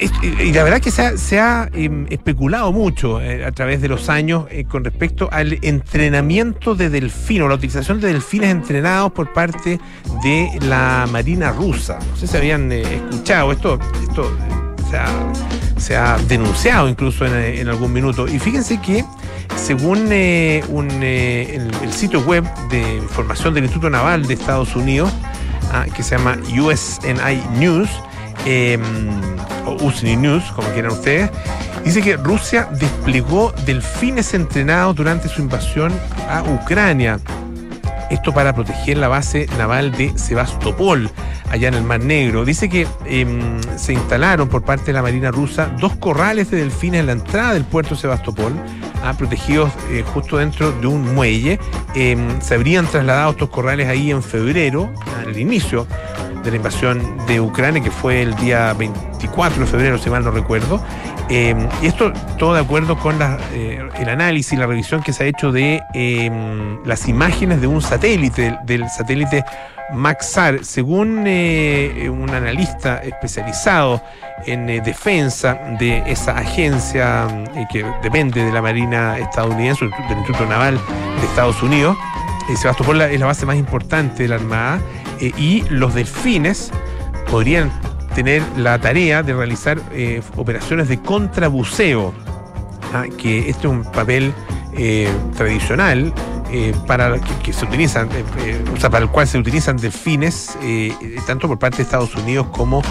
es- y la verdad que se ha, se ha, especulado mucho eh, a través de los años eh, con respecto al entrenamiento de delfines, o la utilización de delfines entrenados por parte de la Marina rusa. No sé si habían eh, escuchado esto. Esto eh, se ha, se ha denunciado incluso en, eh, en algún minuto. Y fíjense que según eh, un, eh, el, el sitio web de información del Instituto Naval de Estados Unidos, ah, que se llama USNI News, eh, o USNI News, como quieran ustedes, dice que Rusia desplegó delfines entrenados durante su invasión a Ucrania. Esto para proteger la base naval de Sebastopol, allá en el Mar Negro. Dice que em, se instalaron por parte de la Marina rusa dos corrales de delfines en la entrada del puerto Sebastopol, ah, protegidos eh, justo dentro de un muelle. Em, se habrían trasladado estos corrales ahí en febrero, al inicio de la invasión de Ucrania, que fue el día 24 de febrero, si mal no recuerdo. Eh, y esto todo de acuerdo con eh, el análisis, la revisión que se ha hecho de las imágenes de un satélite, del satélite Maxar. Según eh, un analista especializado en eh, defensa de esa agencia eh, que depende de la Marina estadounidense, del Instituto Naval de Estados Unidos, Sebastopol es la base más importante de la Armada y los delfines podrían tener la tarea de realizar operaciones de contrabuceo, ah, que este es un papel eh, tradicional eh, para que, se utilizan, eh, o sea, para el cual se utilizan delfines tanto por parte de Estados Unidos como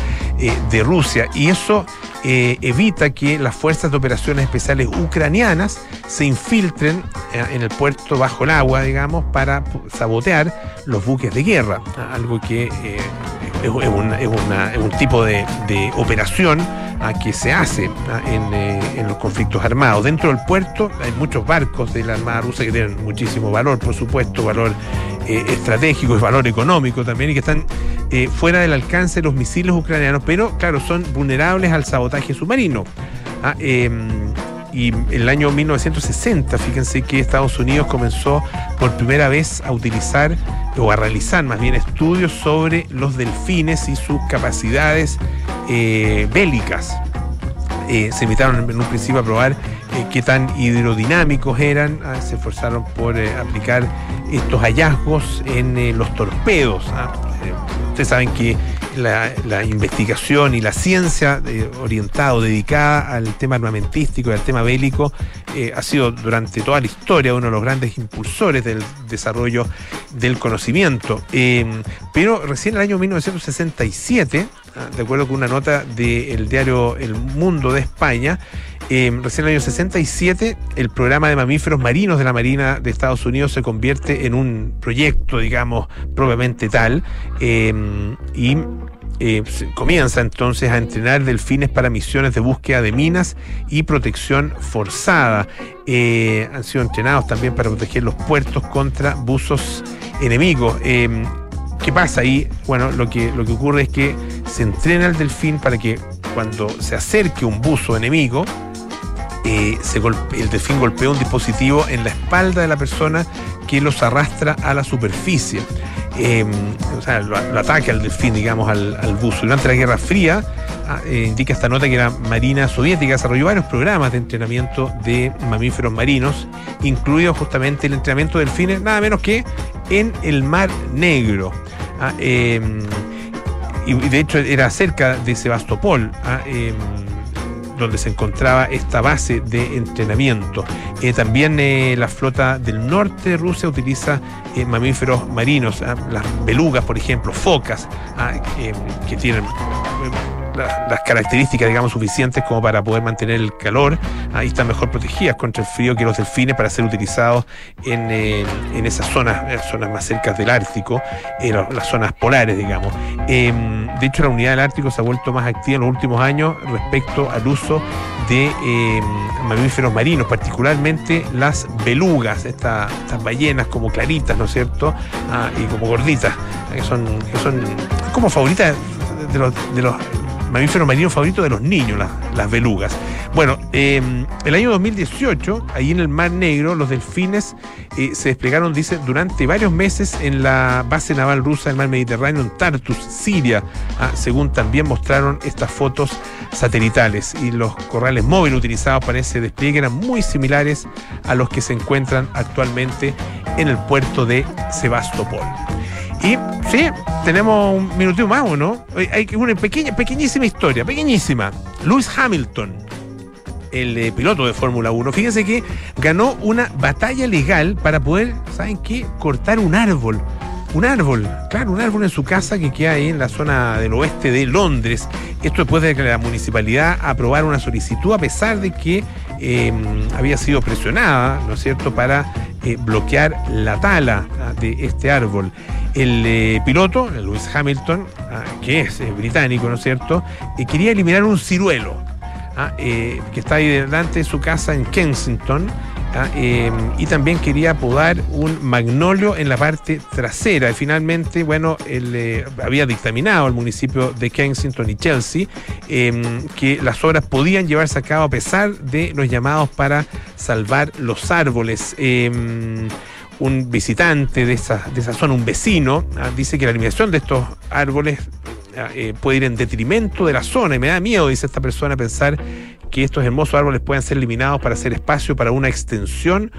de Rusia. Y eso evita que las fuerzas de operaciones especiales ucranianas se infiltren en el puerto bajo el agua, digamos, para sabotear los buques de guerra. Algo que es, una- es una- un tipo de operación ah, que se hace en, eh, en los conflictos armados. Dentro del puerto hay muchos barcos de la Armada rusa que tienen muchísimo valor, por supuesto, valor eh, estratégico y valor económico también, y que están eh, fuera del alcance de los misiles ucranianos, pero claro, son vulnerables al sabotaje submarino. Ah, em, y el año 1960, fíjense que Estados Unidos comenzó por primera vez a utilizar o a realizar más bien estudios sobre los delfines y sus capacidades eh, bélicas. Eh, se invitaron en un principio a probar eh, qué tan hidrodinámicos eran, ah, se esforzaron por aplicar estos hallazgos en los torpedos. ah. Eh, ustedes saben que la, investigación y la ciencia eh, orientada o dedicada al tema armamentístico y al tema bélico eh, ha sido durante toda la historia uno de los grandes impulsores del desarrollo del conocimiento. Eh, pero recién en el año 1967, ah, de acuerdo con una nota del diario El Mundo de España, eh, recién en el año 67 el programa de mamíferos marinos de la Marina de Estados Unidos se convierte en un proyecto, digamos, propiamente tal, eh, y eh, comienza entonces a entrenar delfines para misiones de búsqueda de minas y protección forzada. Eh, han sido entrenados también para proteger los puertos contra buzos enemigos. Eh, ¿Qué pasa ahí? Bueno, lo que, lo que ocurre es que se entrena al delfín para que cuando se acerque un buzo enemigo, eh, el delfín golpea un dispositivo en la espalda de la persona que los arrastra a la superficie. Eh, o sea, lo, lo ataca al delfín, digamos, al, buzo. Durante la Guerra Fría, ah, eh, indica esta nota que la Marina Soviética desarrolló varios programas de entrenamiento de mamíferos marinos, incluido justamente el entrenamiento de delfines, nada menos que en el Mar Negro. Ah, eh, y de hecho era cerca de Sebastopol. ah, eh, donde se encontraba esta base de entrenamiento. Eh, también eh, la flota del norte de Rusia utiliza eh, mamíferos marinos, ah, las belugas, por ejemplo, focas, ah, eh, que tienen la- las características, digamos, suficientes como para poder mantener el calor. Ahí están mejor protegidas contra el frío que los delfines para ser utilizados en, eh, en esas zonas, eh, zonas más cercas del Ártico, eh, la- las zonas polares, digamos. Eh, de hecho, la unidad del Ártico se ha vuelto más activa en los últimos años respecto al uso de eh, mamíferos marinos, particularmente las belugas, esta- estas ballenas como claritas, ¿no es cierto? Ah, y como gorditas, que son, que son como favoritas de los, de los mamíferos marinos favoritos de los niños, las, las belugas. Bueno, eh, el año 2018, ahí en el Mar Negro, los delfines eh, se desplegaron, dice, durante varios meses en la base naval rusa del Mar Mediterráneo, en Tartus, Siria, ah, según también mostraron estas fotos satelitales. Y los corrales móviles utilizados para ese despliegue eran muy similares a los que se encuentran actualmente en el puerto de Sebastopol. Y sí, tenemos un minutito más, ¿o no? Hay una pequeña, pequeñísima historia, pequeñísima. Lewis Hamilton, el eh, piloto de Fórmula 1, fíjense que ganó una batalla legal para poder, ¿saben qué? Cortar un árbol. Un árbol, claro, un árbol en su casa que queda ahí en la zona del oeste de Londres. Esto después de que la municipalidad aprobara una solicitud, a pesar de que eh, había sido presionada, ¿no es cierto?, para eh, bloquear la tala ah, de este árbol. El eh, piloto, Lewis Hamilton, ah, que es británico, ¿no es cierto?, eh, quería eliminar un ciruelo ah, que está ahí delante de su casa en Kensington. Eh, y también quería podar un magnolio en la parte trasera. Y finalmente, bueno, eh, había dictaminado el municipio de Kensington y Chelsea eh, que las obras podían llevarse a cabo a pesar de los llamados para salvar los árboles. Eh, un visitante de esa, de esa zona, un vecino, ah, dice que la eliminación de estos árboles ah, eh, puede ir en detrimento de la zona y me da miedo, dice esta persona, pensar que estos hermosos árboles puedan ser eliminados para hacer espacio para una extensión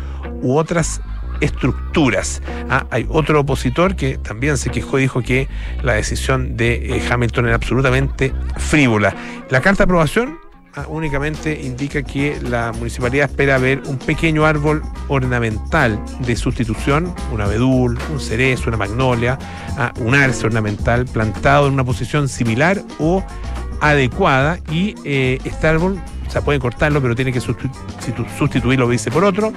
u otras estructuras. Ah, hay otro opositor que también se quejó y dijo que la decisión de eh, Hamilton era absolutamente frívola. La carta de aprobación ah, únicamente indica que la municipalidad espera ver un pequeño árbol ornamental de sustitución, un abedul, un cerezo, una magnolia, ah, un arce ornamental plantado en una posición similar o adecuada y eh, este árbol, o sea, pueden cortarlo, pero tiene que sustituirlo, dice, por otro,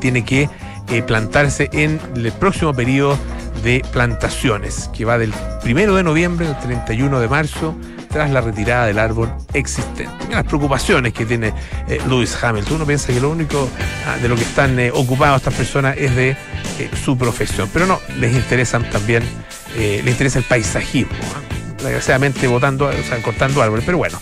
tiene que eh, plantarse en el próximo periodo de plantaciones, que va del primero de noviembre al 31 de marzo, tras la retirada del árbol existente. Las preocupaciones que tiene eh, Lewis Hamilton. Uno piensa que lo único ah, de lo que están eh, ocupados estas personas es de eh, su profesión, pero no, les interesan también, eh, les interesa el paisajismo. ¿ah? Desgraciadamente votando, o sea, cortando árboles, pero bueno.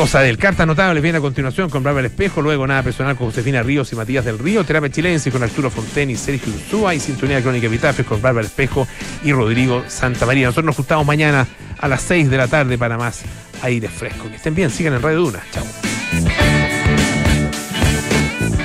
Cosa del carta notable viene a continuación con Bárbara Espejo, luego nada personal con Josefina Ríos y Matías del Río, terapia chilense con Arturo Fonten y Sergio Ursúa y sintonía crónica epitafios con Bárbara Espejo y Rodrigo Santa María. Nosotros nos juntamos mañana a las 6 de la tarde para más aire fresco. Que estén bien, sigan en Radio Duna. Chao.